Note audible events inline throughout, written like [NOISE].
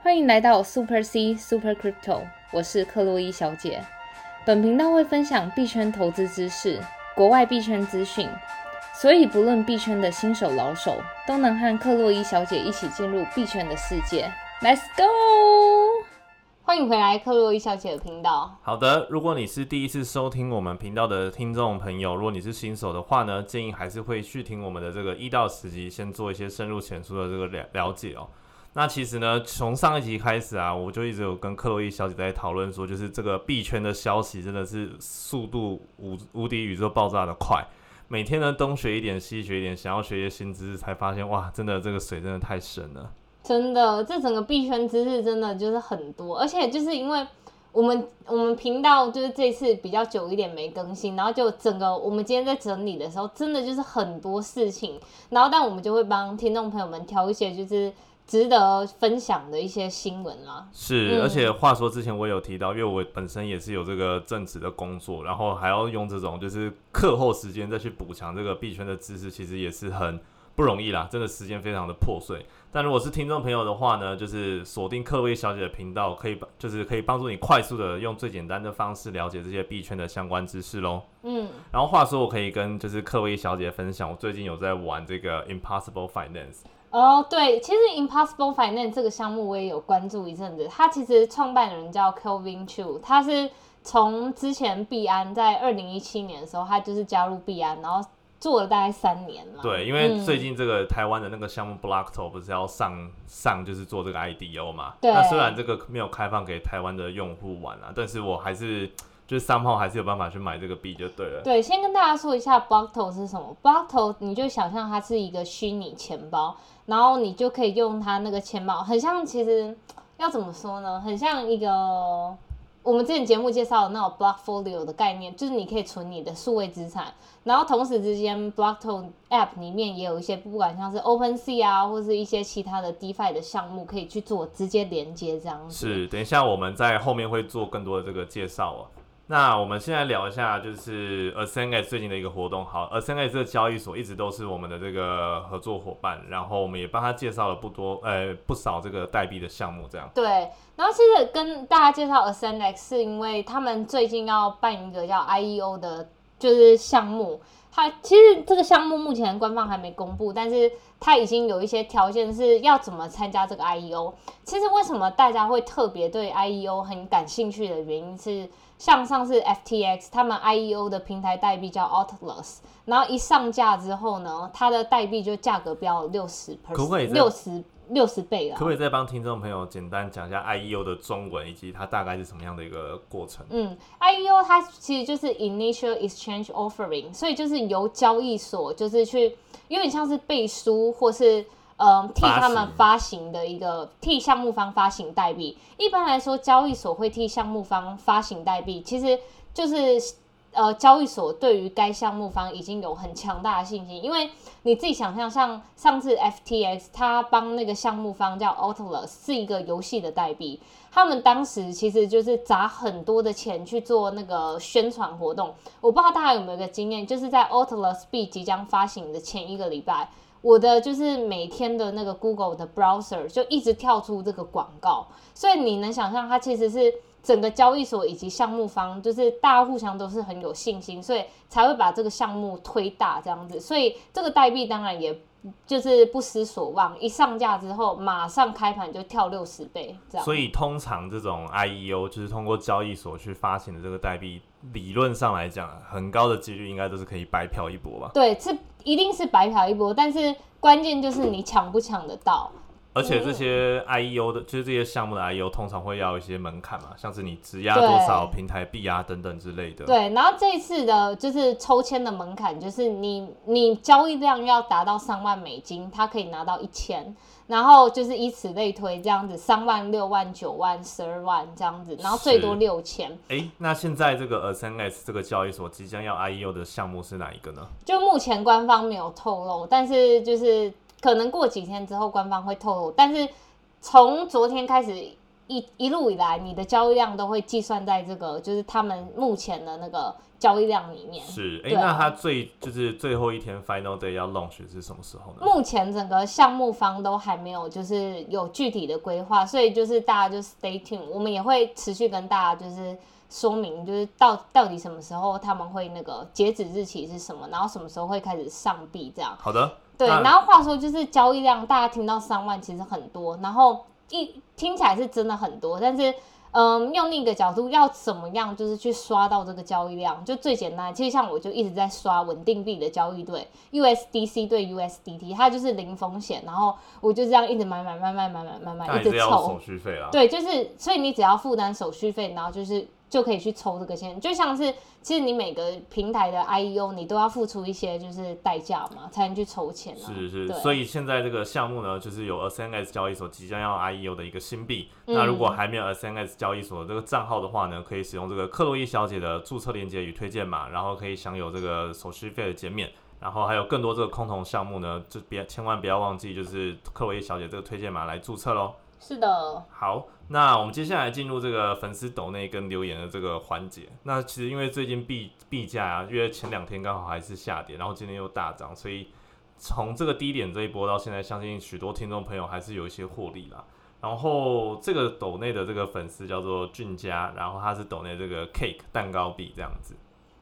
欢迎来到 Super C Super Crypto，我是克洛伊小姐。本频道会分享币圈投资知识、国外币圈资讯，所以不论币圈的新手老手，都能和克洛伊小姐一起进入币圈的世界。Let's go！欢迎回来克洛伊小姐的频道。好的，如果你是第一次收听我们频道的听众朋友，如果你是新手的话呢，建议还是会去听我们的这个一到十集，先做一些深入浅出的这个了了解哦。那其实呢，从上一集开始啊，我就一直有跟克洛伊小姐在讨论说，就是这个币圈的消息真的是速度无无敌宇宙爆炸的快，每天呢东学一点西学一点，想要学一些新知识，才发现哇，真的这个水真的太深了。真的，这整个币圈知识真的就是很多，而且就是因为我们我们频道就是这次比较久一点没更新，然后就整个我们今天在整理的时候，真的就是很多事情，然后但我们就会帮听众朋友们挑一些就是值得分享的一些新闻啦。是，而且话说之前我有提到，因为我本身也是有这个正职的工作，然后还要用这种就是课后时间再去补强这个币圈的知识，其实也是很不容易啦，真的时间非常的破碎。但如果是听众朋友的话呢，就是锁定克薇小姐的频道，可以就是可以帮助你快速的用最简单的方式了解这些币圈的相关知识喽。嗯，然后话说，我可以跟就是克薇小姐分享，我最近有在玩这个 Impossible Finance。哦，对，其实 Impossible Finance 这个项目我也有关注一阵子。它其实创办人叫 Kelvin Chu，他是从之前币安在二零一七年的时候，他就是加入币安，然后。做了大概三年了。对，因为最近这个台湾的那个项目 Blockto 不是要上上，就是做这个 IDO 嘛。对。那虽然这个没有开放给台湾的用户玩啊，但是我还是就是三号还是有办法去买这个币就对了。对，先跟大家说一下 Blockto 是什么。Blockto 你就想象它是一个虚拟钱包，然后你就可以用它那个钱包，很像其实要怎么说呢？很像一个。我们之前节目介绍的那种 Blockfolio 的概念，就是你可以存你的数位资产，然后同时之间 blockton App 里面也有一些，不管像是 OpenSea 啊，或是一些其他的 DeFi 的项目可以去做直接连接这样子。是，等一下我们在后面会做更多的这个介绍哦。那我们现在聊一下，就是 Ascend X 最近的一个活动。好，Ascend 这个交易所一直都是我们的这个合作伙伴，然后我们也帮他介绍了不多呃不少这个代币的项目，这样。对，然后其实跟大家介绍 Ascend X 是因为他们最近要办一个叫 IEO 的，就是项目。它其实这个项目目前官方还没公布，但是它已经有一些条件是要怎么参加这个 IEO。其实为什么大家会特别对 IEO 很感兴趣的原因是。像上次 FTX 他们 IEO 的平台代币叫 Atlas，然后一上架之后呢，它的代币就价格飙了六十 percent，六十六十倍了。可不可以再帮听众朋友简单讲一下 IEO 的中文以及它大概是什么样的一个过程？嗯，IEO 它其实就是 Initial Exchange Offering，所以就是由交易所就是去有点像是背书或是。嗯，替他们发行的一个替项目方发行代币。一般来说，交易所会替项目方发行代币，其实就是呃，交易所对于该项目方已经有很强大的信心。因为你自己想象，像上次 FTX 他帮那个项目方叫 Atlas 是一个游戏的代币，他们当时其实就是砸很多的钱去做那个宣传活动。我不知道大家有没有一个经验，就是在 Atlas 币即将发行的前一个礼拜。我的就是每天的那个 Google 的 browser 就一直跳出这个广告，所以你能想象它其实是整个交易所以及项目方，就是大家互相都是很有信心，所以才会把这个项目推大这样子。所以这个代币当然也就是不失所望，一上架之后马上开盘就跳六十倍这样。所以通常这种 IEO 就是通过交易所去发行的这个代币，理论上来讲，很高的几率应该都是可以白嫖一波吧？对，是。一定是白嫖一波，但是关键就是你抢不抢得到。而且这些 I E O 的，就是这些项目的 I E O，通常会要一些门槛嘛，像是你质押多少平台币啊等等之类的。对，然后这一次的就是抽签的门槛，就是你你交易量要达到三万美金，它可以拿到一千。然后就是以此类推，这样子三万、六万、九万、十二万这样子，然后最多六千。哎，那现在这个 SNS 这个交易所即将要 IEO 的项目是哪一个呢？就目前官方没有透露，但是就是可能过几天之后官方会透露。但是从昨天开始一一路以来你的交易量都会计算在这个就是他们目前的那个交易量里面。是，哎、那他最就是最后一天 final day 要 launch 是什么时候呢？目前整个项目方都还没有就是有具体的规划，所以就是大家就 stay tuned，我们也会持续跟大家就是说明，就是到到底什么时候他们会那个截止日期是什么，然后什么时候会开始上币这样。好的，对，然后话说就是交易量，大家听到三万其实很多，然后一听起来是真的很多，但是嗯，用另一个角度，要怎么样就是去刷到这个交易量，就最简单。其实像我就一直在刷稳定币的交易对 USDC 对 USDT，它就是零风险，然后我就这样一直买买买买买买买买，一直那也是要凑手。续费啦。对，就是所以你只要负担手续费，然后就是就可以去抽这个钱，就像是其实你每个平台的 IEO 你都要付出一些就是代价嘛，才能去抽钱啊。是是，所以现在这个项目呢，就是有 SNS 交易所即将要 IEO 的一个新币。嗯那如果还没有 SNS 交易所的这个账号的话呢，可以使用这个克洛伊小姐的注册链接与推荐码，然后可以享有这个手续费的减免。然后还有更多这个空投项目呢，就别千万不要忘记，就是克洛伊小姐这个推荐码来注册喽。是的，好，那我们接下来进入这个粉丝抖内跟留言的这个环节。那其实因为最近币币价啊，因为前两天刚好还是下跌，然后今天又大涨，所以从这个低点这一波到现在，相信许多听众朋友还是有一些获利啦。然后这个抖内的这个粉丝叫做俊佳，然后他是抖内这个 cake 蛋糕币这样子。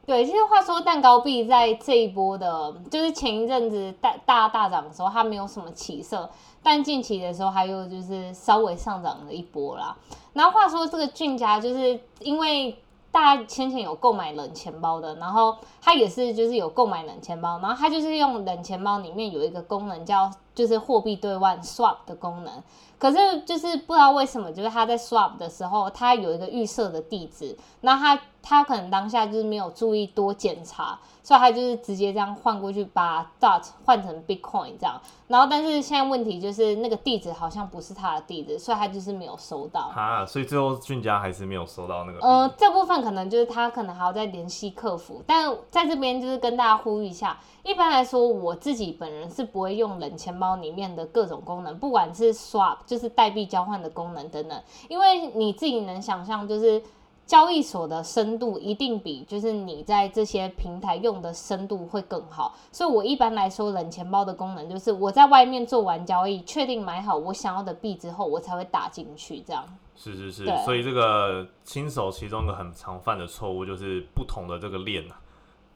对，其实话说蛋糕币在这一波的，就是前一阵子大大大涨的时候，它没有什么起色，但近期的时候还有就是稍微上涨了一波啦。然后话说这个俊家，就是因为大家先前有购买冷钱包的，然后他也是就是有购买冷钱包，然后他就是用冷钱包里面有一个功能叫就是货币兑换 swap 的功能。可是就是不知道为什么，就是他在 swap 的时候，他有一个预设的地址，那他他可能当下就是没有注意多检查，所以他就是直接这样换过去，把 dot 换成 bitcoin 这样。然后但是现在问题就是那个地址好像不是他的地址，所以他就是没有收到。啊，所以最后俊佳还是没有收到那个币。呃，这部分可能就是他可能还要再联系客服，但在这边就是跟大家呼吁一下，一般来说我自己本人是不会用冷钱包里面的各种功能，不管是 swap 就是代币交换的功能等等，因为你自己能想象就是。交易所的深度一定比就是你在这些平台用的深度会更好，所以我一般来说冷钱包的功能就是我在外面做完交易，确定买好我想要的币之后，我才会打进去这样。是是是，所以这个新手其中一个很常犯的错误就是不同的这个链啊，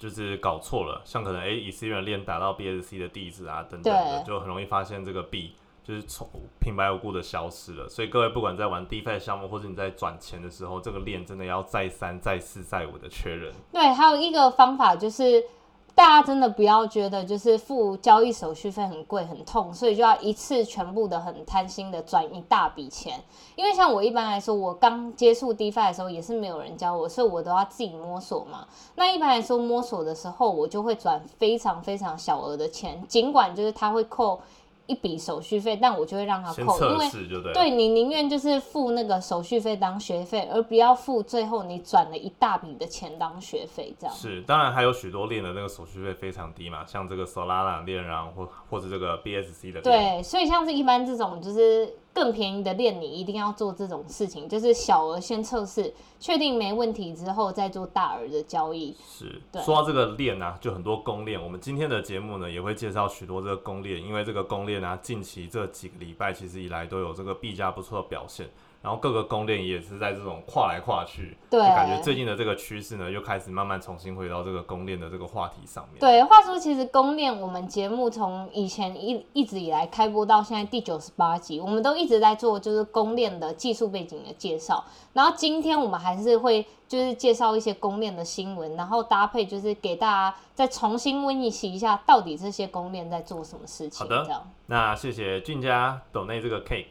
就是搞错了，像可能诶以 c 元链打到 BSC 的地址啊等等的，就很容易发现这个币就是从平白无故的消失了。所以各位不管在玩 DeFi 项目或者你在转钱的时候，这个链真的要再三、再四、再五的确认。对，还有一个方法就是，大家真的不要觉得就是付交易手续费很贵很痛，所以就要一次全部的很贪心的转一大笔钱。因为像我一般来说，我刚接触 DeFi 的时候也是没有人教我，所以我都要自己摸索嘛。那一般来说摸索的时候，我就会转非常非常小额的钱，尽管就是他会扣一笔手续费，但我就会让他扣，因为对。对你宁愿就是付那个手续费当学费，而不要付最后你转了一大笔的钱当学费，这样。是，当然还有许多链的那个手续费非常低嘛，像这个 Solana 链啊，或或者这个 BSC 的链。对，所以像是一般这种就是更便宜的链，你一定要做这种事情，就是小额先测试，确定没问题之后再做大额的交易。是，对说到这个链啊，就很多公链。我们今天的节目呢，也会介绍许多这个公链，因为这个公链啊，近期这几个礼拜其实以来都有这个币价不错的表现。然后各个公链也是在这种跨来跨去，对就感觉最近的这个趋势呢，又开始慢慢重新回到这个公链的这个话题上面。对，话说其实公链我们节目从以前一一直以来开播到现在第九十八集，我们都一直在做就是公链的技术背景的介绍。然后今天我们还是会就是介绍一些公链的新闻，然后搭配就是给大家再重新温习一下，到底这些公链在做什么事情。好的。那谢谢俊家抖内这个 cake。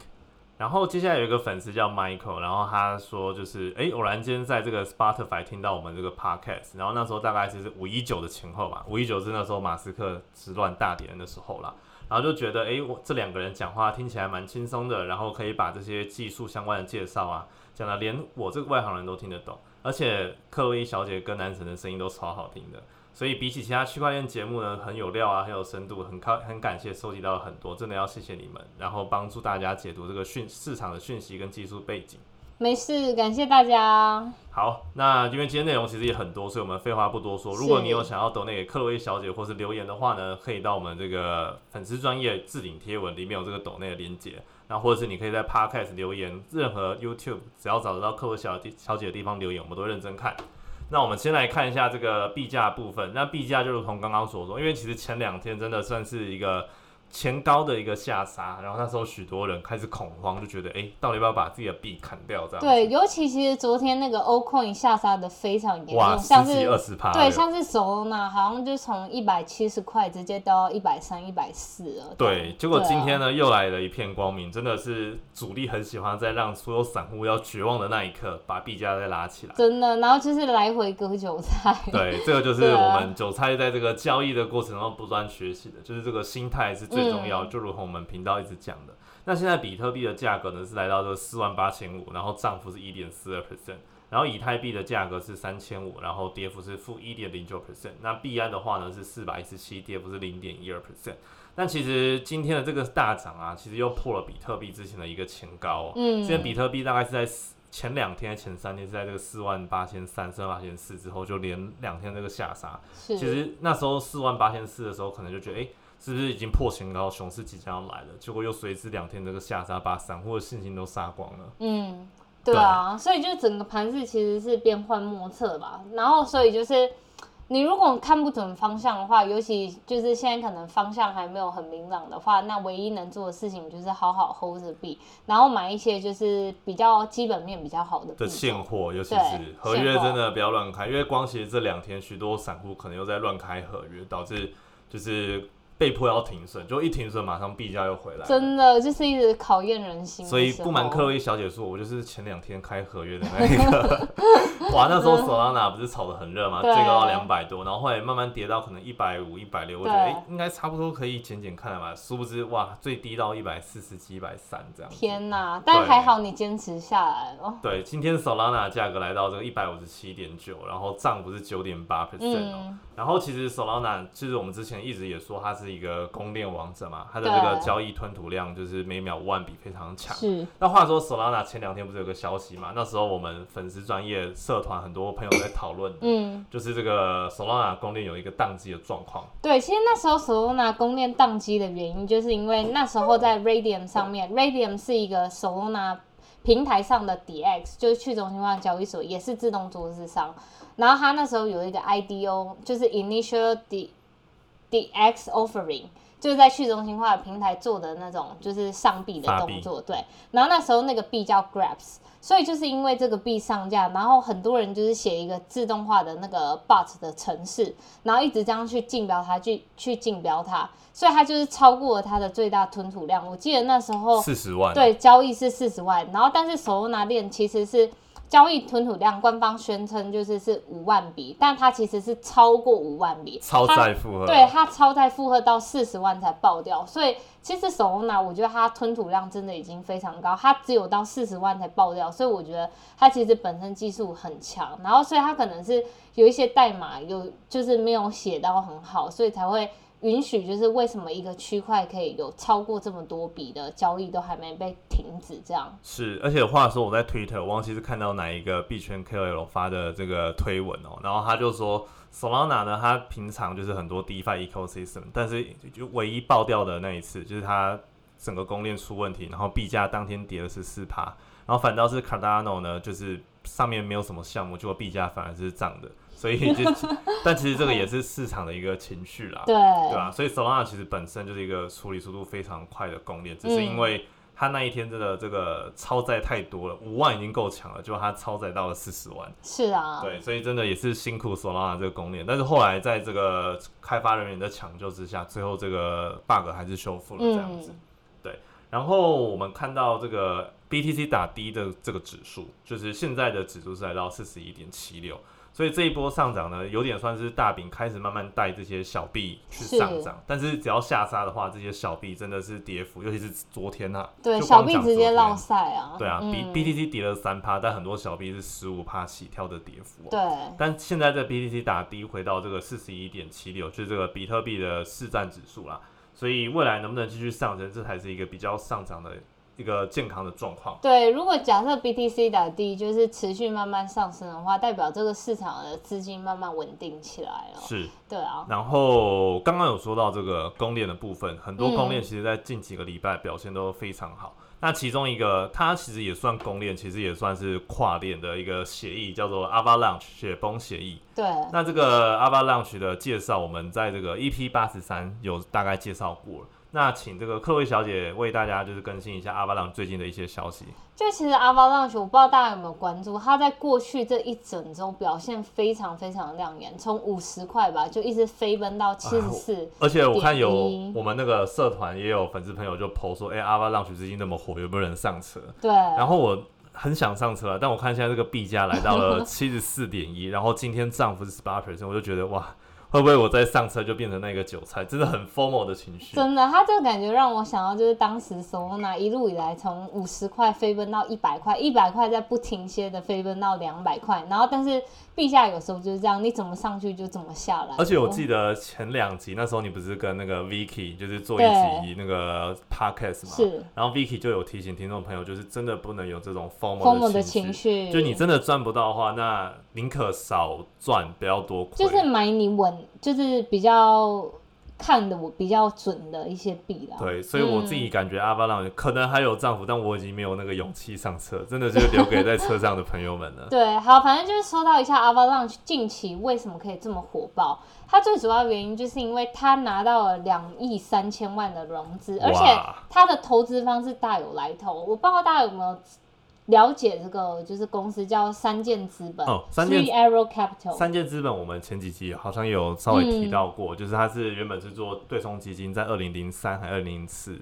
然后接下来有一个粉丝叫 Michael，然后他说就是哎，偶然间在这个 Spotify 听到我们这个 podcast，然后那时候大概就是五一九的前后吧，五一九是那时候马斯克之乱大典的时候啦，然后就觉得哎，我这两个人讲话听起来蛮轻松的，然后可以把这些技术相关的介绍啊，讲的连我这个外行人都听得懂，而且克洛伊小姐跟男神的声音都超好听的。所以比起其他区块链节目呢，很有料啊，很有深度，很高很感谢收集到了很多，真的要谢谢你们，然后帮助大家解读这个讯市场的讯息跟技术背景。没事，感谢大家。好，那因为今天内容其实也很多，所以我们废话不多说。如果你有想要抖那给克洛伊小姐或是留言的话呢，可以到我们这个粉丝专业置顶贴文里面有这个抖内的连接，那或者是你可以在 Podcast 留言，任何 YouTube 只要找得到克洛小姐小姐的地方留言，我们都认真看。那我们先来看一下这个币价部分。那币价就如同刚刚所说，因为其实前两天真的算是一个。前高的一个下杀，然后那时候许多人开始恐慌，就觉得哎，到底要不要把自己的币砍掉？这样对，尤其其实昨天那个欧 coin 下杀的非常严重，像是二十趴，对，像是 Solana 好像就从一百七十块直接到一百三、一百四了。对，结果今天呢又来了一片光明，真的是主力很喜欢在让所有散户要绝望的那一刻把币价再拉起来。真的，然后就是来回割韭菜。对，这个就是我们韭菜在这个交易的过程中不断学习的，就是这个心态是最。最重要，就如同我们频道一直讲的，那现在比特币的价格呢是来到这四万八千五，然后涨幅是一点四二 percent，然后以太币的价格是三千五，然后跌幅是负一点零九 percent，那币安的话呢是四百一十七，跌幅是零点一二 percent。但其实今天的这个大涨啊，其实又破了比特币之前的一个前高。嗯，现在比特币大概是在前两天、前三天是在这个四万八千三、四万八千四之后，就连两天这个下杀。其实那时候四万八千四的时候，可能就觉得哎。是不是已经破前高，熊市即将要来了？结果又随之两天这个下杀，把散户的信心都杀光了。嗯，对啊，所以就整个盘势其实是变幻莫测吧。然后，所以就是你如果看不准方向的话，尤其就是现在可能方向还没有很明朗的话，那唯一能做的事情就是好好 hold 着币，然后买一些就是比较基本面比较好的的现货，尤其是合约真的不要乱开，因为光其实这两天许多散户可能又在乱开合约，导致就是。被迫要停损，就一停损，马上币价又回来。真的就是一直考验人心。所以不瞒克洛伊小姐说，我就是前两天开合约的那一个。[LAUGHS] 哇，那时候 Solana 不是炒的很热嘛，最高到两百多，然后后来慢慢跌到可能一百五、一百六，我觉得哎，应该差不多可以减减看了吧。殊不知哇，最低到一百四十几、一百三这样。天哪！但还好你坚持下来了。对，今天 Solana 价格来到这个一百五十七点九，然后涨不是九点八 percent 哦。然后其实 Solana 其实我们之前一直也说它是。一个供链王者嘛，它的这个交易吞吐量就是每秒万笔非常强。是。那话说，Solana 前两天不是有个消息嘛？那时候我们粉丝专业社团很多朋友在讨论，嗯，就是这个 Solana 供链有一个宕机的状况。对，其实那时候 Solana 供链宕机的原因，就是因为那时候在 Radium 上面，Radium 是一个 Solana 平台上的 DX，就是去中心化交易所，也是自动桌子上。然后它那时候有一个 IDO，就是 Initial D。The X Offering 就是在去中心化的平台做的那种，就是上币的动作，对。然后那时候那个币叫 Grabs，所以就是因为这个币上架，然后很多人就是写一个自动化的那个 Bot 的程式，然后一直这样去竞标它，去去竞标它，所以它就是超过了它的最大吞吐量。我记得那时候四十万，对，交易是四十万，然后但是手拿链其实是。交易吞吐量，官方宣称就是是五万笔，但它其实是超过五万笔，超载负荷，对它超载负荷到四十万才爆掉，所以其实手工拿我觉得它吞吐量真的已经非常高，它只有到四十万才爆掉，所以我觉得它其实本身技术很强，然后所以它可能是有一些代码有就是没有写到很好，所以才会。允许就是为什么一个区块可以有超过这么多笔的交易都还没被停止？这样是，而且话说我在 Twitter，我忘记是看到哪一个币圈 KOL 发的这个推文哦，然后他就说 Solana 呢，它平常就是很多 DeFi ecosystem，但是就唯一爆掉的那一次，就是它整个公链出问题，然后币价当天跌了是四趴，然后反倒是 Cardano 呢，就是上面没有什么项目，结果币价反而是涨的。所以就，[LAUGHS] 但其实这个也是市场的一个情绪啦，对对吧？所以 Solana 其实本身就是一个处理速度非常快的公链，只是因为它那一天真的这个超载太多了，五万已经够强了，就它超载到了四十万。是啊，对，所以真的也是辛苦 Solana 这个公链，但是后来在这个开发人员的抢救之下，最后这个 bug 还是修复了这样子。对，然后我们看到这个 BTC 打低的这个指数，就是现在的指数是来到四十一点七六。所以这一波上涨呢，有点算是大饼开始慢慢带这些小币去上涨，但是只要下杀的话，这些小币真的是跌幅，尤其是昨天啊，对，小币直接浪赛啊，对啊，比 BTC 跌了三趴，但很多小币是十五趴起跳的跌幅，对，但现在这 BTC 打低回到这个四十一点七六，就是这个比特币的市占指数啦，所以未来能不能继续上升，这才是一个比较上涨的。一个健康的状况。对，如果假设 BTC 打低，就是持续慢慢上升的话，代表这个市场的资金慢慢稳定起来了。是，对啊。然后刚刚有说到这个公链的部分，很多公链其实在近几个礼拜表现都非常好。那其中一个，它其实也算公链，其实也算是跨链的一个协议，叫做 Avalanche 雪崩协议。对。那这个 Avalanche 的介绍，我们在这个 EP 八十三有大概介绍过了。那请这个克薇小姐为大家就是更新一下阿巴朗最近的一些消息。就其实阿巴朗我不知道大家有没有关注，它在过去这一整周表现非常非常亮眼，从五十块吧就一直飞奔到七十四。而且我看有我们那个社团也有粉丝朋友就 PO 说，哎，阿巴朗最近那么火，有没有人上车？对。然后我很想上车，但我看现在这个币价来到了 [LAUGHS] 七十四点一，然后今天涨幅是十八 percent，我就觉得哇。会不会我在上车就变成那个韭菜？真的很 formal 的情绪。真的，他这个感觉让我想到就是当时索纳一路以来从五十块飞奔到一百块，一百块再不停歇的飞奔到两百块，然后但是陛下有时候就是这样，你怎么上去就怎么下来。而且我记得前两集那时候你不是跟那个 Vicky 就是做一集那个 podcast 嘛？是。然后 Vicky 就有提醒听众朋友，就是真的不能有这种 formal 的情绪。就你真的赚不到的话，那宁可少赚，不要多亏。就是买你稳。就是比较看的我比较准的一些币啦。对，所以我自己感觉阿巴浪可能还有丈夫，但我已经没有那个勇气上车，真的就留给在车上的朋友们了。对，好，反正就是说到一下阿巴浪近期为什么可以这么火爆，它最主要原因就是因为它拿到了两亿三千万的融资，而且它的投资方是大有来头。我不知道大家有没有。了解这个就是公司叫三箭资本哦，三箭 Arrow Capital。三箭资本我们前几期好像有稍微提到过，就是它是原本是做对冲基金，在二零零三还二零零四。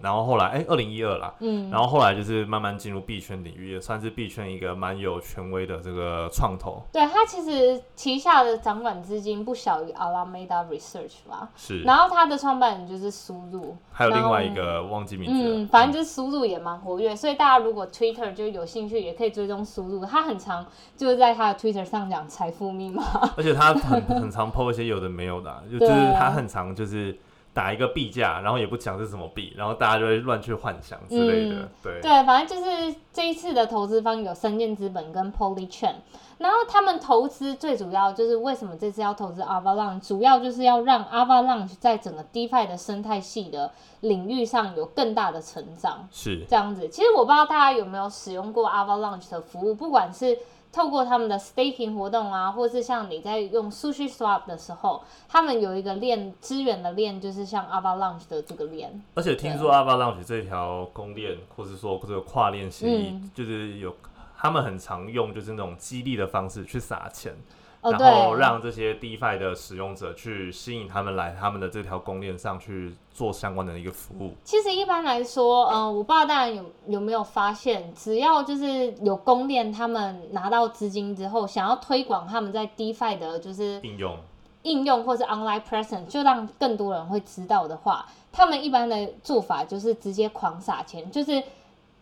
然后后来，哎，二零一二啦，嗯，然后后来就是慢慢进入币圈领域，也算是币圈一个蛮有权威的这个创投。对，他其实旗下的掌管资金不小于 Alameda Research 吧？是。然后他的创办人就是苏入，还有另外一个忘记名字。嗯，反正就是苏入也蛮活跃，所以大家如果 Twitter 就有兴趣，也可以追踪苏入。他很常就是在他的 Twitter 上讲财富密码，而且他很很常 po 一些有的没有的，就就是他很常就是。打一个币价，然后也不讲是什么币，然后大家就会乱去幻想之类的。对对，反正就是这一次的投资方有深圳资本跟 Polychain，然后他们投资最主要就是为什么这次要投资 Avalanche，主要就是要让 Avalanche 在整个 DeFi 的生态系的领域上有更大的成长。是这样子。其实我不知道大家有没有使用过 Avalanche 的服务，不管是透过他们的 staking 活动啊，或是像你在用 Sushi Swap 的时候，他们有一个链资源的链，就是像 Avalanche 的这个链。而且听说 Avalanche 这条公链，或是说这个跨链协议，就是有他们很常用，就是那种激励的方式去撒钱。然后让这些 DeFi 的使用者去吸引他们来他们的这条公链上去做相关的一个服务。其实一般来说，嗯，我不知道大家有有没有发现，只要就是有公链，他们拿到资金之后，想要推广他们在 DeFi 的就是应用、应用或是 Online Presence，就让更多人会知道的话，他们一般的做法就是直接狂撒钱，就是。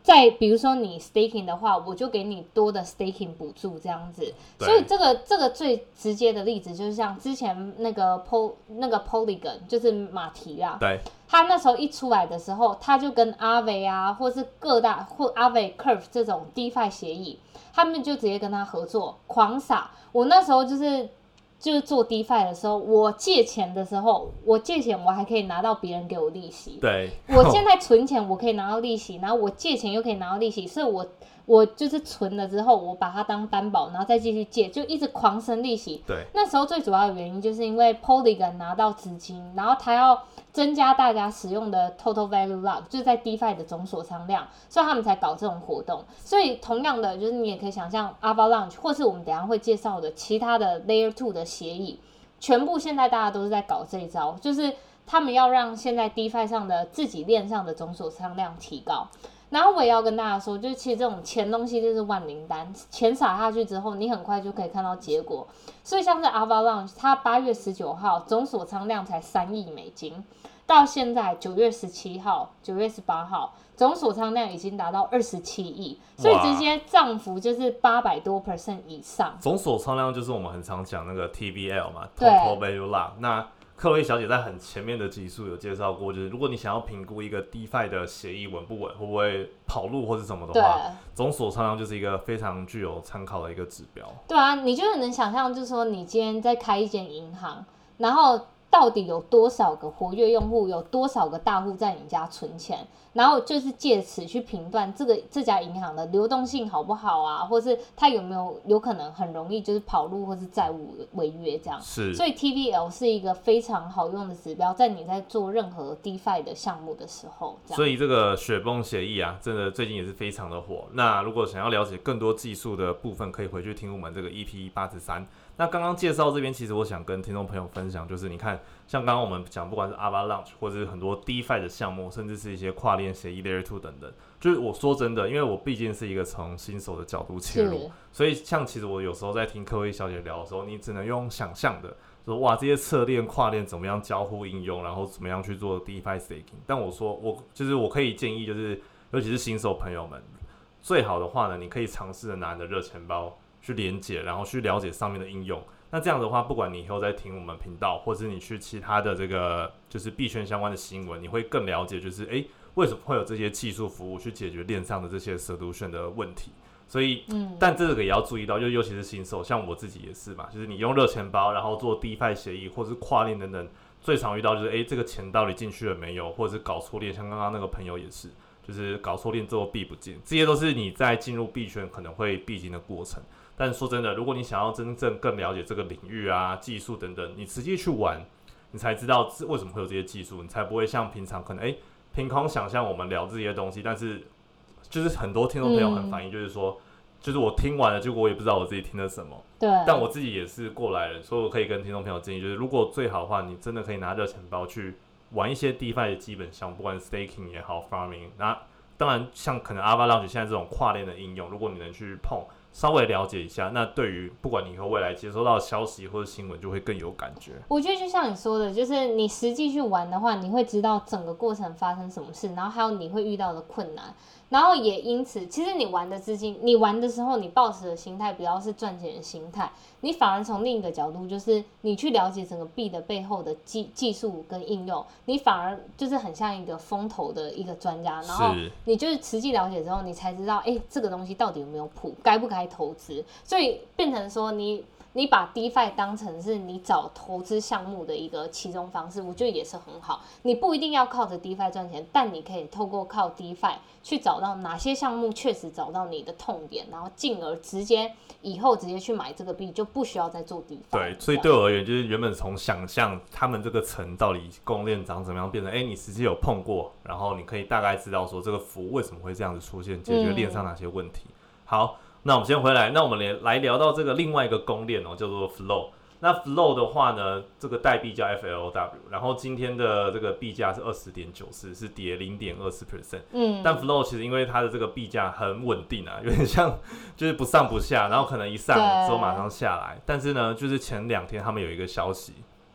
在比如说你 staking 的话，我就给你多的 staking 补助这样子。所以这个这个最直接的例子就是像之前那个 pol 那个 polygon 就是马蹄啊，对，他那时候一出来的时候，他就跟阿维啊，或是各大或阿维 curve 这种 defi 协议，他们就直接跟他合作，狂撒。我那时候就是。就是做 DeFi 的时候，我借钱的时候，我借钱我还可以拿到别人给我利息。对，我现在存钱我可以拿到利息，然后我借钱又可以拿到利息，所以我。我就是存了之后，我把它当担保，然后再继续借，就一直狂升利息。对，那时候最主要的原因就是因为 Polygon 拿到资金，然后他要增加大家使用的 Total Value Lock，就是在 DeFi 的总锁仓量，所以他们才搞这种活动。所以同样的，就是你也可以想象 Avalanche，或是我们等下会介绍的其他的 Layer Two 的协议，全部现在大家都是在搞这一招，就是他们要让现在 DeFi 上的自己链上的总锁仓量提高。然后我也要跟大家说，就是其实这种钱东西就是万灵丹，钱撒下去之后，你很快就可以看到结果。所以像是 Avalanche，它八月十九号总锁仓量才三亿美金，到现在九月十七号、九月十八号总锁仓量已经达到二十七亿，所以直接涨幅就是八百多 percent 以上。总锁仓量就是我们很常讲那个 TBL 嘛对，Total Value Lock。那克洛伊小姐在很前面的集数有介绍过，就是如果你想要评估一个 DeFi 的协议稳不稳，会不会跑路或是什么的对话，总锁仓量就是一个非常具有参考的一个指标。对啊，你就很能想象，就是说你今天在开一间银行，然后到底有多少个活跃用户，有多少个大户在你家存钱，然后就是借此去评断这个这家银行的流动性好不好啊，或是它有没有有可能很容易就是跑路或是债务违约这样。是，所以 TVL 是一个非常好用的指标，在你在做任何 DeFi 的项目的时候，这样。所以这个雪崩协议啊，真的最近也是非常的火。那如果想要了解更多技术的部分，可以回去听我们这个 EP 八十三。那刚刚介绍这边，其实我想跟听众朋友分享，就是你看，像刚刚我们讲，不管是 Avalanche 或者是很多 DeFi 的项目，甚至是一些跨链协议 Layer Two 等等，就是我说真的，因为我毕竟是一个从新手的角度切入，所以像其实我有时候在听科威小姐聊的时候，你只能用想象的。说哇，这些侧链、跨链怎么样交互应用，然后怎么样去做 DeFi staking？但我说我就是我可以建议，就是尤其是新手朋友们，最好的话呢，你可以尝试着拿你的热钱包去连接，然后去了解上面的应用。那这样的话，不管你以后在听我们频道，或者你去其他的这个就是币圈相关的新闻，你会更了解，就是诶，为什么会有这些技术服务去解决链上的这些 solution 的问题。所以，嗯，但这个也要注意到，就尤其是新手，像我自己也是嘛，就是你用热钱包，然后做 DeFi 协议或者是跨链等等，最常遇到就是，诶，这个钱到底进去了没有，或者是搞错链，像刚刚那个朋友也是，就是搞错链之后币不见，这些都是你在进入币圈可能会必经的过程。但说真的，如果你想要真正更了解这个领域啊、技术等等，你实际去玩，你才知道是为什么会有这些技术，你才不会像平常可能诶凭空想象我们聊这些东西，但是就是很多听众朋友很反映，就是说，就是我听完了，结果我也不知道我自己听了什么。对，但我自己也是过来人，所以我可以跟听众朋友建议，就是如果最好的话，你真的可以拿热钱包去玩一些 DeFi 的基本项目，不管是 staking 也好，farming。那当然，像可能 Avalanche 现在这种跨链的应用，如果你能去碰，稍微了解一下，那对于不管你以后未来接收到消息或者新闻，就会更有感觉。我觉得就像你说的，就是你实际去玩的话，你会知道整个过程发生什么事，然后还有你会遇到的困难，然后也因此，其实你玩的资金，你玩的时候，你抱持的心态不要是赚钱的心态，你反而从另一个角度，就是你去了解整个币的背后的技技术跟应用，你反而就是很像一个风投的一个专家，然后你就是实际了解之后，你才知道，哎、这个东西到底有没有谱，该不该投资，所以变成说你。你把 DeFi 当成是你找投资项目的一个其中方式，我觉得也是很好。你不一定要靠着 DeFi 赚钱，但你可以透过靠 DeFi 去找到哪些项目确实找到你的痛点，然后进而直接以后直接去买这个币，就不需要再做 DeFi。对，所以对我而言，就是原本从想象他们这个层到底供应链长怎么样，变成哎、诶你实际有碰过，然后你可以大概知道说这个服务为什么会这样子出现，解决链上哪些问题。好，那我们先回来，那我们来来聊到这个另外一个公链哦，叫做 Flow。那 Flow 的话呢，这个代币叫 FLW，然后今天的这个币价是二十点九四，是跌零点二四 percent。嗯，但 Flow 其实因为它的这个币价很稳定啊，[LAUGHS] 有点像就是不上不下，然后可能一上对之后马上下来。但是呢，就是前两天他们有一个消息，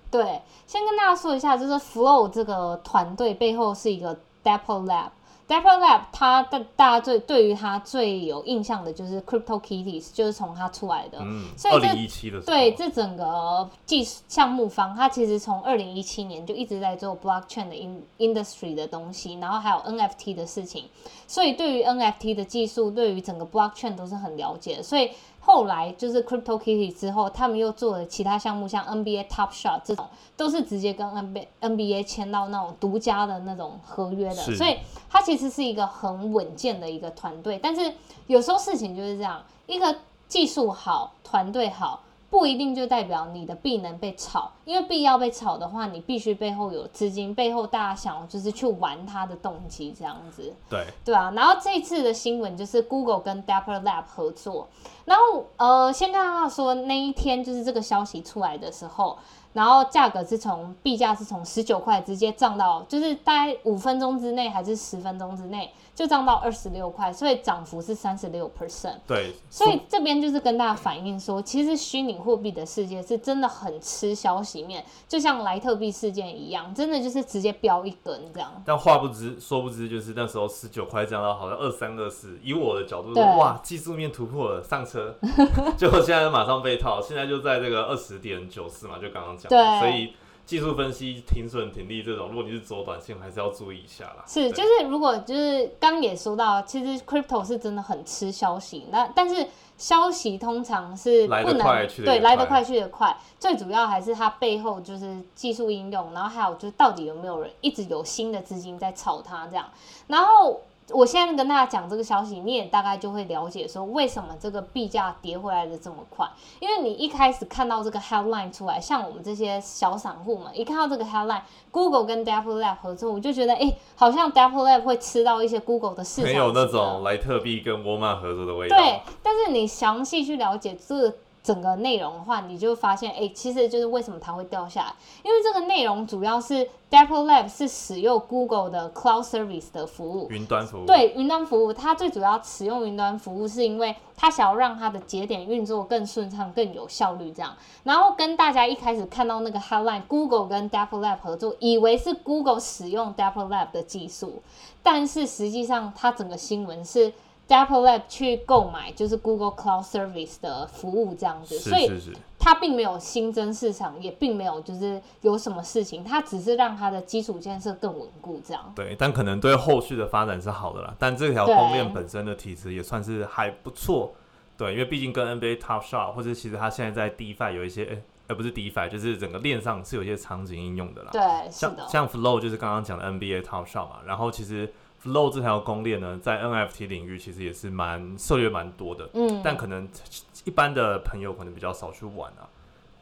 对，先跟大家说一下，就是 Flow 这个团队背后是一个 Dapper Lab。Dapper Lab 它大大家最对于它最有印象的就是 Crypto Kitties，就是从它出来的。嗯，所以这二零一七的，对，这整个技术项目方，它其实从二零一七年就一直在做 blockchain 的 in industry 的东西，然后还有 NFT 的事情，所以对于 NFT 的技术，对于整个 blockchain 都是很了解的。所以后来就是 Crypto Kitty 之后，他们又做了其他项目，像 NBA Top Shot 这种，都是直接跟 NBA NBA 签到那种独家的那种合约的，所以它其实其实是一个很稳健的一个团队。但是有时候事情就是这样，一个技术好，团队好。不一定就代表你的币能被炒，因为币要被炒的话，你必须背后有资金，背后大家想就是去玩它的动机这样子。对对啊，然后这次的新闻就是 Google 跟 Dapper Lab 合作，然后呃，先跟大家说那一天就是这个消息出来的时候，然后价格是从币价是从十九块直接涨到，就是大概五分钟之内还是十分钟之内就涨到二十六块，所以涨幅是三十六 percent。对，所以这边就是跟大家反映说，其实虚拟货币的世界是真的很吃消息面，就像莱特币事件一样，真的就是直接飙一根这样。但话不知说不知，就是那时候十九块降到好像二三二四，以我的角度说，哇，技术面突破了，上车，[LAUGHS] 结果现在马上被套，现在就在这个二十点九四嘛，就刚刚讲的，对所以技术分析停损停利这种，如果你是走短线，还是要注意一下啦。是，就是如果就是刚也说到，其实 crypto 是真的很吃消息，那但是消息通常是来得不能快去得快对来得快去得快，最主要还是它背后就是技术应用，然后还有就是到底有没有人一直有新的资金在炒它这样，然后。我现在跟大家讲这个消息，你也大概就会了解说为什么这个币价跌回来的这么快。因为你一开始看到这个 headline 出来，像我们这些小散户们，一看到这个 headline，Google 跟 Dapper Lab 合作，我就觉得，哎、好像 Dapper Lab 会吃到一些 Google 的市场没有那种莱特币跟沃尔玛合作的味道。对，但是你详细去了解这个整个内容的话，你就发现，哎、其实就是为什么它会掉下来，因为这个内容主要是 Dapper Lab 是使用 Google 的 Cloud Service 的服务，云端服务。对云端服务，它最主要使用云端服务，是因为它想要让它的节点运作更顺畅、更有效率这样。然后跟大家一开始看到那个 headline，Google 跟 Dapper Lab 合作，以为是 Google 使用 Dapper Lab 的技术，但是实际上它整个新闻是 Dapper Lab 去购买就是 Google Cloud Service 的服务这样子，所以是是是，它并没有新增市场，也并没有就是有什么事情，它只是让它的基础建设更稳固这样。对，但可能对后续的发展是好的啦。但这条对公链本身的体质也算是还不错。对，因为毕竟跟 NBA Top Shot 或者其实它现在在 DeFi 有一些，诶呃，不是 DeFi，就是整个链上是有一些场景应用的啦。对，像像 Flow 就是刚刚讲的 NBA Top Shot 嘛，然后其实 Flow 这条公链呢，在 NFT 领域其实也是蛮涉猎蛮多的，嗯，但可能一般的朋友可能比较少去玩啊。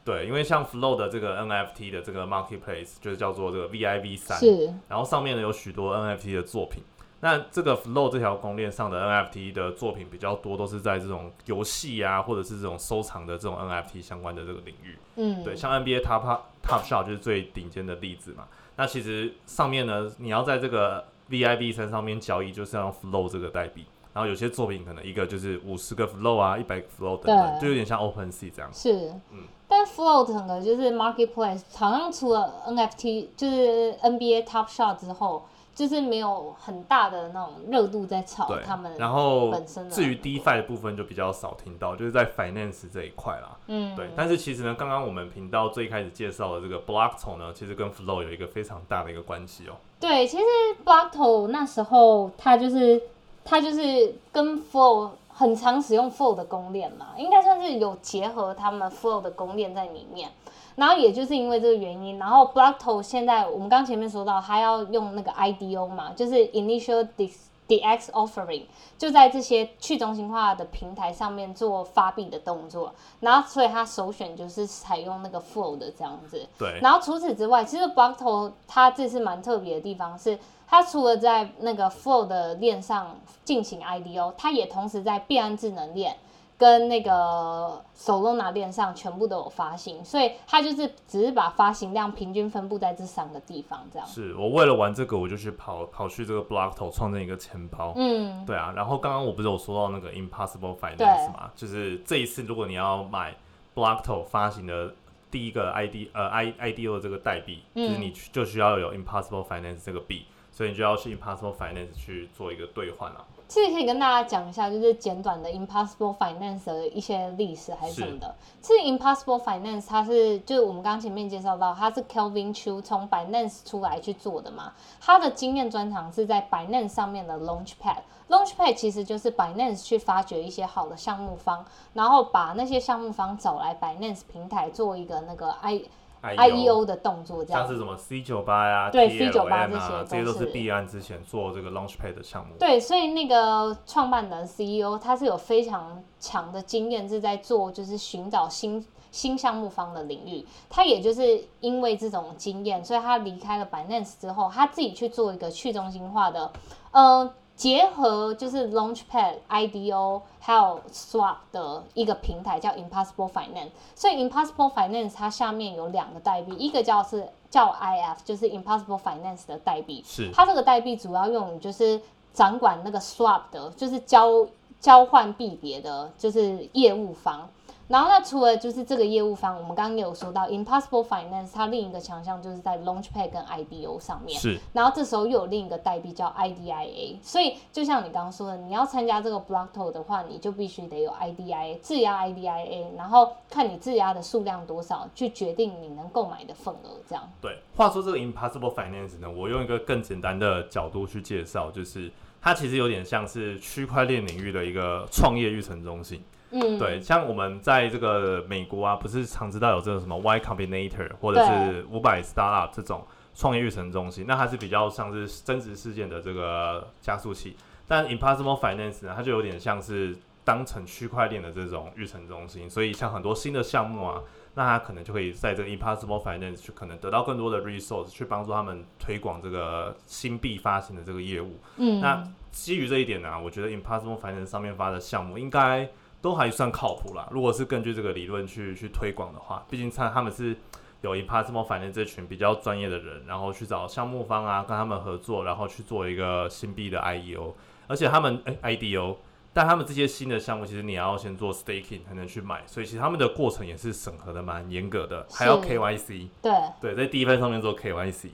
对，因为像 Flow 的这个 NFT 的这个 Marketplace 就是叫做这个 VIV 三，是然后上面呢有许多 NFT 的作品。那这个 Flow 这条公链上的 NFT 的作品比较多，都是在这种游戏啊，或者是这种收藏的这种 NFT 相关的这个领域。嗯，对，像 NBA Top Top Shot 就是最顶尖的例子嘛。那其实上面呢，你要在这个 VIV 三上面交易，就是要用 Flow 这个代币。然后有些作品可能一个就是五十个 Flow 啊，一百个 Flow 等等，就有点像 OpenSea 这样。是，嗯但 Flow 整个就是 Marketplace，好像除了 NFT 就是 NBA Top Shot 之后，就是没有很大的那种热度在炒他们，然后本身至于 DeFi 的部分就比较少听到，就是在 Finance 这一块啦。嗯，对，但是其实呢，刚刚我们频道最开始介绍的这个 Blockto 呢，其实跟 Flow 有一个非常大的一个关系哦。对，其实 Blockto 那时候它就是它就是跟 Flow 很常使用 Flow 的公链嘛，应该算是有结合他们 Flow 的公链在里面。然后也就是因为这个原因，然后 Blockto 现在我们刚前面说到，它要用那个 IDO 嘛，就是 Initial Dis DX Offering，就在这些去中心化的平台上面做发币的动作，然后所以它首选就是采用那个 Flow 的这样子。对，然后除此之外，其实 Blockto 它这次蛮特别的地方是，它除了在那个 Flow 的链上进行 IDO，它也同时在币安智能链跟那个 Solana 链上全部都有发行，所以它就是只是把发行量平均分布在这三个地方这样。是我为了玩这个，我就去跑跑去这个 Blockto 创建一个钱包。嗯，对啊，然后刚刚我不是有说到那个 Impossible Finance 嘛，就是这一次如果你要买 Blockto 发行的第一个 ID 呃 I IDO 的这个代币，嗯就是你就需要有 Impossible Finance 这个币，所以你就要去 Impossible Finance 去做一个兑换啊。其实可以跟大家讲一下，就是简短的 Impossible Finance 的一些历史还是什么的。其实 Impossible Finance 它是就是我们刚刚前面介绍到，它是 Kelvin Chu 从 Binance 出来去做的嘛。他的经验专长是在 Binance 上面的 Launchpad。Launchpad 其实就是 Binance 去发掘一些好的项目方，然后把那些项目方找来 Binance 平台做一个那个 I IEO 的动作，这样像是什么 C 九八呀、对 TLM C98 啊这些这些都是都是币安之前做这个 Launchpad 的项目。对，所以那个创办人 CEO 他是有非常强的经验，是在做就是寻找新新项目方的领域。他也就是因为这种经验，所以他离开了 Binance 之后，他自己去做一个去中心化的，呃。结合就是 Launchpad、IDO 还有 Swap 的一个平台叫 Impossible Finance，所以 Impossible Finance 它下面有两个代币，一个叫是叫 IF，就是 Impossible Finance 的代币，是它这个代币主要用于就是掌管那个 Swap 的，就是交交换币别的就是业务方。然后，那除了就是这个业务方，我们刚刚有说到 Impossible Finance，它另一个强项就是在 Launchpad 跟 IDO 上面。是。然后这时候又有另一个代币叫 IDIA，所以就像你刚刚说的，你要参加这个 Blockto 的话，你就必须得有 IDIA 质押 IDIA，然后看你质押的数量多少，去决定你能购买的份额。这样。对。话说这个 Impossible Finance 呢，我用一个更简单的角度去介绍，就是它其实有点像是区块链领域的一个创业育成中心。嗯，对，像我们在这个美国啊，不是常知道有这种什么 Y Combinator 或者是五百 Startup 这种创业育成中心，那它是比较像是真实事件的这个加速器。但 Impossible Finance 呢，它就有点像是当成区块链的这种育成中心，所以像很多新的项目啊，那它可能就可以在这个 Impossible Finance 去可能得到更多的 resource 去帮助他们推广这个新币发行的这个业务。嗯，那基于这一点呢，我觉得 Impossible Finance 上面发的项目应该。都还算靠谱啦。如果是根据这个理论去去推广的话，毕竟他他们是有 Impossible Finance 这群比较专业的人，然后去找项目方啊，跟他们合作，然后去做一个新币的 IEO。而且他们哎 IDO，但他们这些新的项目，其实你要先做 Staking 才能去买，所以其实他们的过程也是审核的蛮严格的，还要 KYC。对对，在第一份上面做 KYC。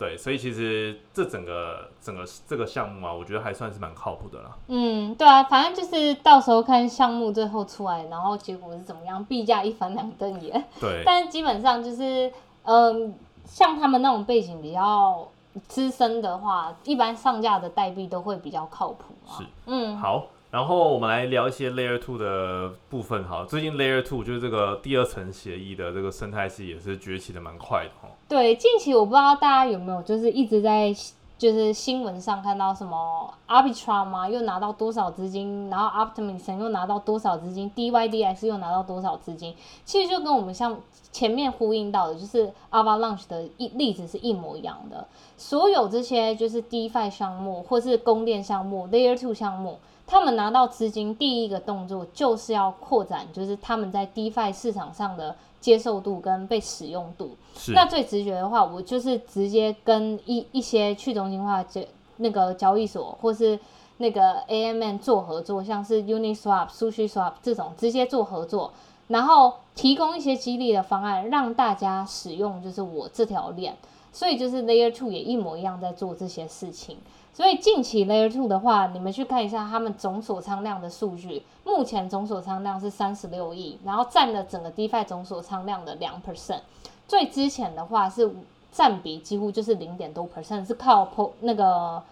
对，所以其实这整个整个这个项目啊，我觉得还算是蛮靠谱的啦。嗯，对啊，反正就是到时候看项目最后出来，然后结果是怎么样，币价一翻两瞪眼。对。但是基本上就是，嗯，像他们那种背景比较资深的话，一般上架的代币都会比较靠谱啊。是。嗯。好。然后我们来聊一些 Layer Two 的部分哈。最近 Layer Two 就是这个第二层协议的这个生态系也是崛起的蛮快的哈。对，近期我不知道大家有没有就是一直在就是新闻上看到什么 Arbitrum 吗？又拿到多少资金？然后 Optimism 又拿到多少资金？DYDX 又拿到多少资金？其实就跟我们像前面呼应到的，就是 Avalanche 的一例子是一模一样的。所有这些就是 DeFi 项目或是供电项目、Layer Two 项目。他们拿到资金，第一个动作就是要扩展，就是他们在 DeFi 市场上的接受度跟被使用度。那最直觉的话，我就是直接跟一一些去中心化交那个交易所或是那个 AMN 做合作，像是 Uniswap、SushiSwap 这种直接做合作，然后提供一些激励的方案，让大家使用就是我这条链。所以就是 Layer Two 也一模一样在做这些事情。所以近期 Layer Two 的话，你们去看一下他们总锁仓量的数据，目前总锁仓量是三十六亿，然后占了整个 DeFi 总锁仓量的两 percent。最之前的话是占比几乎就是零点多 percent，是靠 Po 那个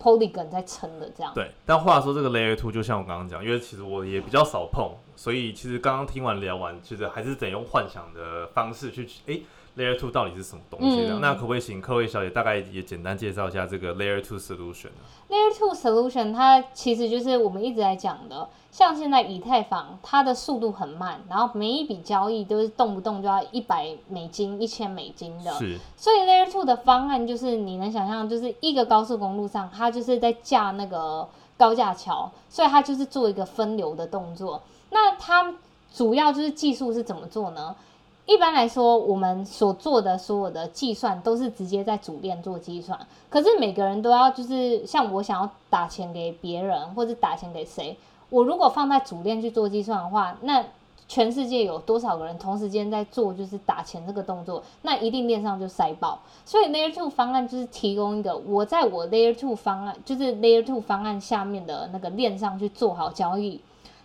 Polygon 在撑的这样。对，但话说这个 Layer Two 就像我刚刚讲，因为其实我也比较少碰，所以其实刚刚听完聊完，其实还是得用幻想的方式去诶。Layer Two 到底是什么东西？那可不可以请各位小姐大概也简单介绍一下这个 Layer Two Solution 呢？Layer Two Solution 它其实就是我们一直在讲的，像现在以太坊它的速度很慢，然后每一笔交易都是动不动就要一百美金、一千美金的。是。所以 Layer Two 的方案就是你能想象，就是一个高速公路上，它就是在架那个高架桥，所以它就是做一个分流的动作。那它主要就是技术是怎么做呢？一般来说，我们所做的所有的计算都是直接在主链做计算。可是每个人都要，就是像我想要打钱给别人，或者打钱给谁，我如果放在主链去做计算的话，那全世界有多少个人同时间在做就是打钱这个动作，那一定链上就塞爆。所以 Layer Two 方案就是提供一个我在我 Layer Two 方案，就是 Layer Two 方案下面的那个链上去做好交易。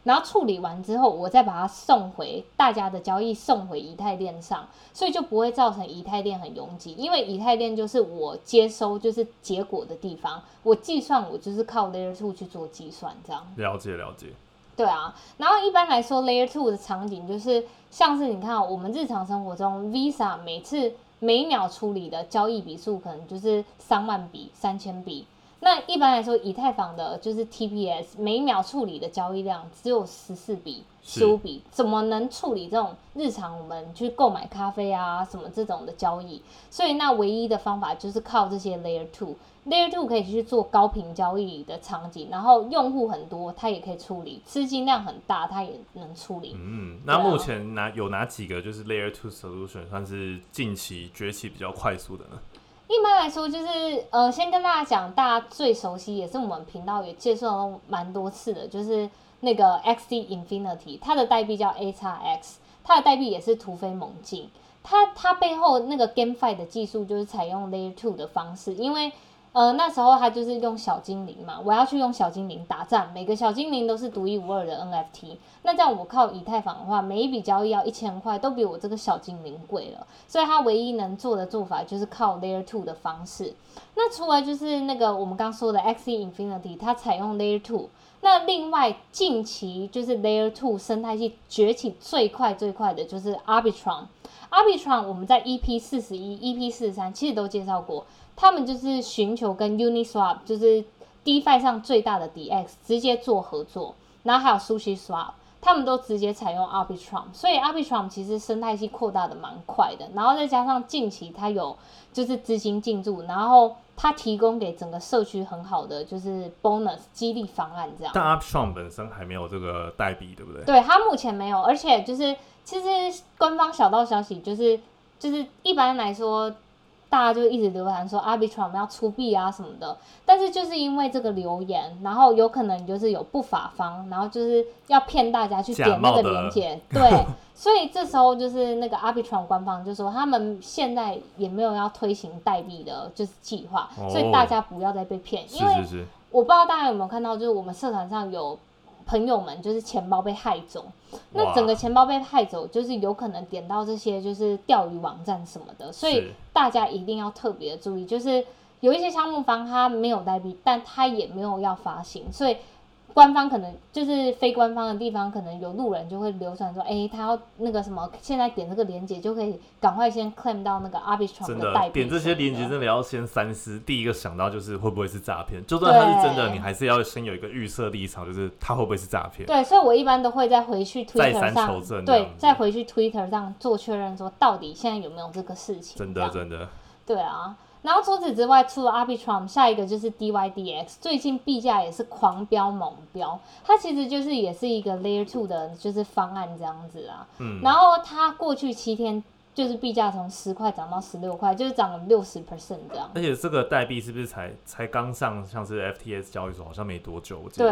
然后处理完之后，我再把它送回大家的交易，送回以太链上，所以就不会造成以太链很拥挤，因为以太链就是我接收就是结果的地方，我计算我就是靠 Layer Two 去做计算，这样。了解了解。对啊，然后一般来说 Layer Two 的场景就是像是你看我们日常生活中 Visa 每次每秒处理的交易笔数可能就是三万笔、三千笔。那一般来说，以太坊的就是 TPS 每秒处理的交易量只有十四笔、十五笔，怎么能处理这种日常我们去购买咖啡啊什么这种的交易？所以那唯一的方法就是靠这些 Layer Two。Layer Two 可以去做高频交易的场景，然后用户很多，它也可以处理；资金量很大，它也能处理。嗯，那目前哪有哪几个就是 Layer Two solution 算是近期崛起比较快速的呢？一般来说，就是呃，先跟大家讲，大家最熟悉也是我们频道也介绍蛮多次的，就是那个 XD Infinity，它的代币叫 A 叉 X，它的代币也是突飞猛进。它它背后那个 GameFi 的技术就是采用 Layer Two 的方式，因为呃，那时候他就是用小精灵嘛，我要去用小精灵打战，每个小精灵都是独一无二的 NFT。那这样我靠以太坊的话，每一笔交易要一千块，都比我这个小精灵贵了。所以他唯一能做的做法就是靠 Layer Two 的方式。那除了就是那个我们刚说的 X Infinity，它采用 Layer Two。那另外近期就是 Layer Two 生态系崛起最快最快的就是 Arbitrum。Arbitrum 我们在 EP 四十一、EP 四十三其实都介绍过。他们就是寻求跟 Uniswap，就是 DeFi 上最大的 DX 直接做合作，然后还有 SushiSwap，他们都直接采用 Arbitrum，所以 Arbitrum 其实生态系扩大的蛮快的，然后再加上近期它有就是资金进驻，然后它提供给整个社区很好的就是 bonus 激励方案这样。但 Arbitrum 本身还没有这个代币，对不对？对，它目前没有，而且就是其实官方小道消息就是就是一般来说。大家就一直流传说 Arbitrum 要出币啊什么的，但是就是因为这个留言，然后有可能就是有不法方，然后就是要骗大家去点那个链接，对，[LAUGHS] 所以这时候就是那个 Arbitrum 官方就说他们现在也没有要推行代币的，就是计划，所以大家不要再被骗，因为我不知道大家有没有看到，就是我们社团上有。朋友们就是钱包被害走，那整个钱包被害走，就是有可能点到这些就是钓鱼网站什么的，所以大家一定要特别注意，就是有一些项目方他没有代币，但他也没有要发行，所以。官方可能就是非官方的地方，可能有路人就会流传说，哎，他要那个什么，现在点这个链接就可以赶快先 claim 到那个 Arbitrum 的代币。点这些链接真的要先三思，第一个想到就是会不会是诈骗，就算它是真的，你还是要先有一个预设立场，就是它会不会是诈骗。对，所以我一般都会再回去 Twitter 上，对，再回去 Twitter 上做确认，说到底现在有没有这个事情。真的，真的。对啊。然后除此之外，除了 Arbitrum，下一个就是 DYDX，最近币价也是狂飙猛飙。它其实就是也是一个 Layer Two 的，就是方案这样子啊。嗯。然后它过去七天就是币价从十块涨到十六块，就是涨了六十 percent 这样。而且这个代币是不是才才刚上，像是 FTS 交易所好像没多久？对。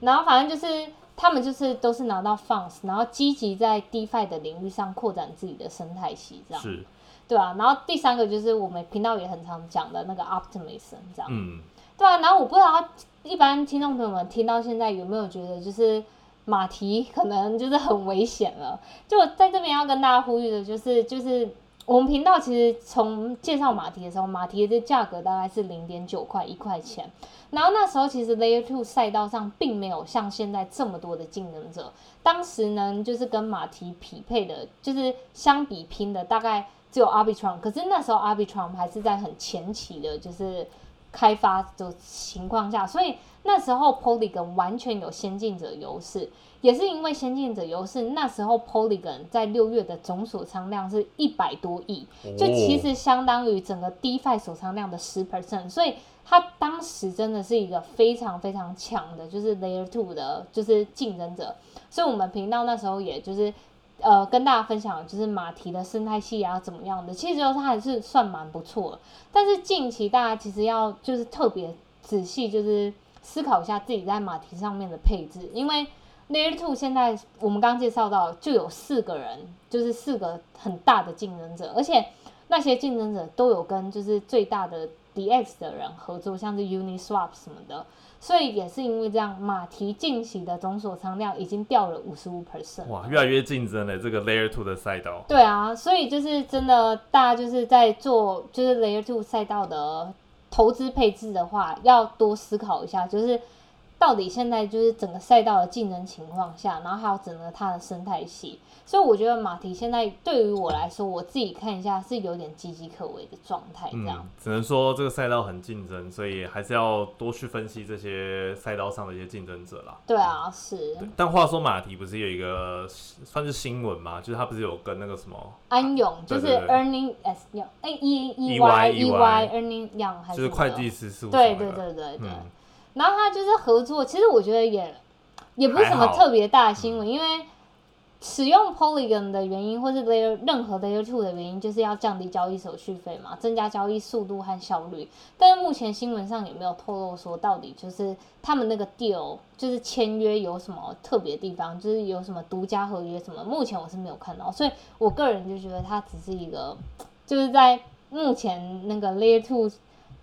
然后反正就是他们就是都是拿到 funds，然后积极在 DeFi 的领域上扩展自己的生态系这样。是。对啊，然后第三个就是我们频道也很常讲的那个 optimism，这样。嗯。对啊，然后我不知道一般听众朋友们听到现在有没有觉得，就是马蹄可能就是很危险了。就在这边要跟大家呼吁的，就是就是我们频道其实从介绍马蹄的时候，马蹄的价格大概是零点九块一块钱。然后那时候其实 Layer Two 赛道上并没有像现在这么多的竞争者，当时呢就是跟马蹄匹配的，就是相比拼的大概。只有 Arbitrum，可是那时候 Arbitrum 还是在很前期的，就是开发的情况下，所以那时候 Polygon 完全有先进者优势，也是因为先进者优势，那时候 Polygon 在六月的总锁仓量是一百多亿，就其实相当于整个 DeFi 锁仓量的十 percent，所以它当时真的是一个非常非常强的，就是 Layer Two 的，就是竞争者，所以我们频道那时候也就是。呃，跟大家分享就是马蹄的生态系啊，怎么样的？其实它还是算蛮不错。但是近期大家其实要就是特别仔细，就是思考一下自己在马蹄上面的配置，因为 Layer Two 现在我们刚介绍到就有四个人，就是四个很大的竞争者，而且那些竞争者都有跟就是最大的 DX 的人合作，像是 Uniswap 什么的。所以也是因为这样，马蹄进行的总锁仓量已经掉了五十五 percent。哇，越来越竞争了这个 Layer Two 的赛道。对啊，所以就是真的，大家就是在做就是 Layer Two 赛道的投资配置的话，要多思考一下，就是。到底现在就是整个赛道的竞争情况下，然后还有整个它的生态系，所以我觉得马蹄现在对于我来说，我自己看一下是有点岌岌可危的状态，这样。只能说这个赛道很竞争，所以还是要多去分析这些赛道上的一些竞争者啦。对啊，是。但话说马蹄不是有一个算是新闻吗？就是他不是有跟那个什么安永，就是 Earning S 永哎 E E Y E Y Earning Young 还是会计师事务所。对对对对对。然后他就是合作，其实我觉得也也不是什么特别大的新闻，因为使用 Polygon 的原因，或是 Layer 任何 Layer Two 的原因，就是要降低交易手续费嘛，增加交易速度和效率。但是目前新闻上也没有透露说到底就是他们那个 deal 就是签约有什么特别地方，就是有什么独家合约什么，目前我是没有看到，所以我个人就觉得它只是一个就是在目前那个 Layer Two。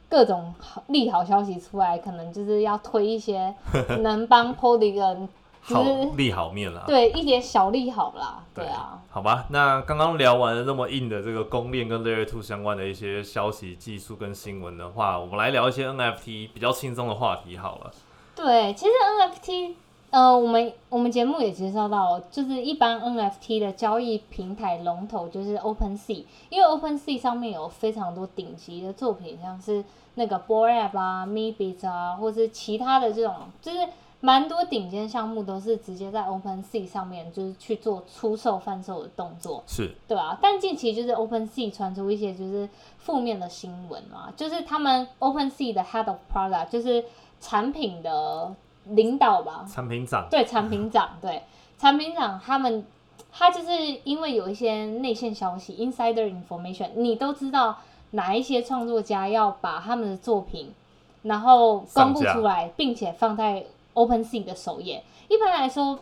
各种好利好消息出来，可能就是要推一些 [LAUGHS] 能帮 Polygon 好利好面啦。对，一点小利好啦。对啊。好吧，那刚刚聊完了那么硬的这个公链跟 Layer Two 相关的一些消息、技术跟新闻的话，我们来聊一些 NFT 比较轻松的话题好了。对，其实 NFT。呃，我们我们节目也介绍到，就是一般 NFT 的交易平台龙头就是 OpenSea，因为 OpenSea 上面有非常多顶级的作品，像是那个 b o r a p 啊、Mebit 啊，或是其他的这种，就是蛮多顶尖项目都是直接在 OpenSea 上面就是去做出售贩售的动作，是对啊。但近期就是 OpenSea 传出一些就是负面的新闻嘛，就是他们 OpenSea 的 Head of Product 就是产品的。领导吧，产品长对产品长对产品长，他们他就是因为有一些内线消息 （insider information），你都知道哪一些创作家要把他们的作品然后公布出来，并且放在 OpenSea 的首页。一般来说，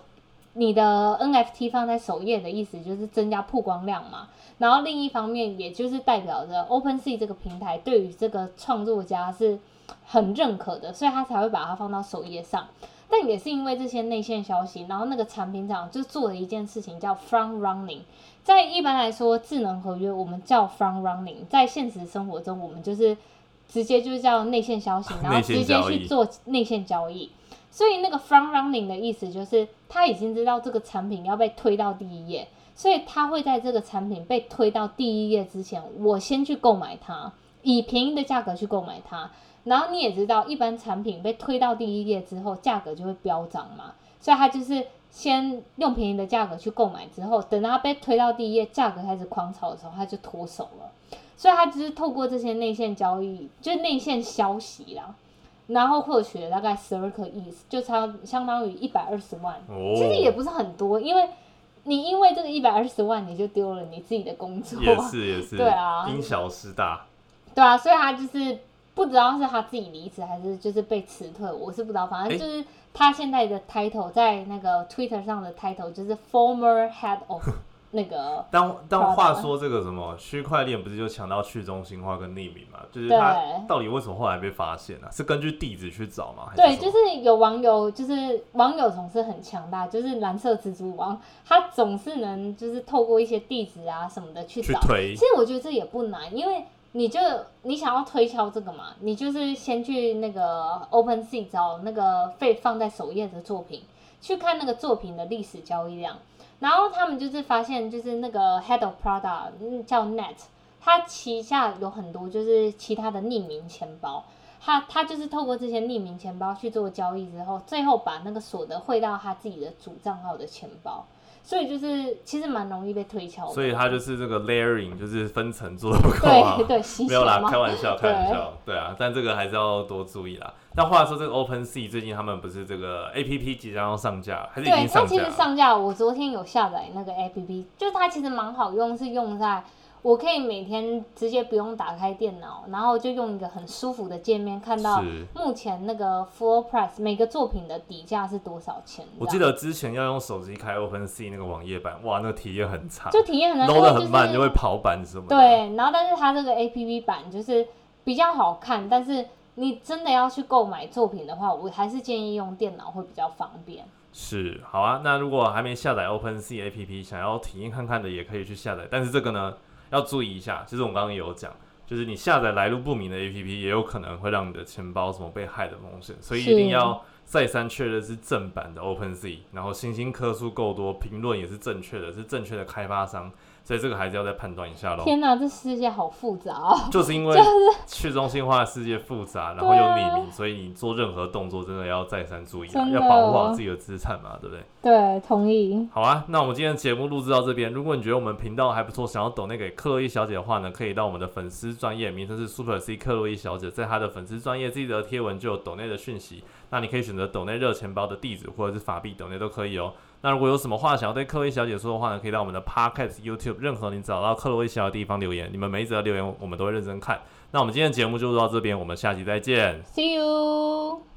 你的 NFT 放在首页的意思就是增加曝光量嘛。然后另一方面，也就是代表着 OpenSea 这个平台对于这个创作家是。很认可的，所以他才会把它放到首页上。但也是因为这些内线消息，然后那个产品长就做了一件事情，叫 front running。在一般来说，智能合约我们叫 front running，在现实生活中，我们就是直接就叫内线消息，然后直接去做内线交易。所以那个 front running 的意思就是，他已经知道这个产品要被推到第一页，所以他会在这个产品被推到第一页之前，我先去购买它，以便宜的价格去购买它。然后你也知道，一般产品被推到第一页之后，价格就会飙涨嘛。所以他就是先用便宜的价格去购买，之后等到被推到第一页，价格开始狂炒的时候，他就脱手了。所以他就是透过这些内线交易，就是内线消息啦，然后获取了大概十二颗亿，就差相当于一百二十万。其实也不是很多，因为你因为这个一百二十万，你就丢了你自己的工作。也是也是，[LAUGHS] 对啊，因小失大。对啊，所以他就是。不知道是他自己离职还是就是被辞退，我是不知道。反正就是他现在的 title 在那个 Twitter 上的 title 就是 former head of [LAUGHS] 那个。[LAUGHS] 当当话说这个什么区块链不是就强调去中心化跟匿名嘛？就是他到底为什么后来被发现呢？是根据地址去找吗？对，就是有网友，就是网友总是很强大，就是蓝色蜘蛛网，他总是能就是透过一些地址啊什么的去找。其实我觉得这也不难，因为。你就你想要推敲这个嘛？你就是先去那个 OpenSea 找那个被放在首页的作品，去看那个作品的历史交易量，然后他们就是发现，就是那个 Head of Product 叫 Net，他旗下有很多就是其他的匿名钱包，他他就是透过这些匿名钱包去做交易之后，最后把那个所得汇到他自己的主账号的钱包。所以就是其实蛮容易被推敲的，所以它就是这个 layering，就是分层做的不够好。对对，[LAUGHS] 没有啦，开玩笑，开玩笑，对啊，但这个还是要多注意啦。那话说，这个 OpenSea 最近他们不是这个 APP 即将要上架，还是已经上架？对，它其实上架，我昨天有下载那个 APP，就是它其实蛮好用，是用在。我可以每天直接不用打开电脑，然后就用一个很舒服的界面看到目前那个 floor price 每个作品的底价是多少钱。我记得之前要用手机开 OpenSea 那个网页版，哇，那个体验很差，就体验很差，load 很慢，就会跑版什么。对，然后但是它这个 APP 版就是比较好看，但是你真的要去购买作品的话，我还是建议用电脑会比较方便。是，好啊，那如果还没下载 OpenSea APP，想要体验看看的，也可以去下载。但是这个呢？要注意一下，其实我刚刚也有讲，就是你下载来路不明的 APP，也有可能会让你的钱包什么被害的风险，所以一定要再三确认是正版的 OpenSea，然后星星颗数够多，评论也是正确的，是正确的开发商。所以这个还是要再判断一下喽。天哪，这世界好复杂哦！[LAUGHS] 就是因为 [LAUGHS] 去中心化的世界复杂，然后又匿名，所以你做任何动作真的要再三注意啊，要保护好自己的资产嘛，对不对？对，同意。好啊，那我们今天节目录制到这边。如果你觉得我们频道还不错，想要抖那给克洛伊小姐的话呢，可以到我们的粉丝专业，名称是 Super C 克洛伊小姐，在她的粉丝专业自己的贴文就有抖内的讯息。那你可以选择抖内热钱包的地址，或者是法币抖内都可以哦。那如果有什么话想要对克洛伊小姐说的话呢，可以到我们的 Podcast、YouTube 任何你找到克洛伊小姐的地方留言。你们每一则留言我们都会认真看。那我们今天的节目就到这边，我们下期再见。See you。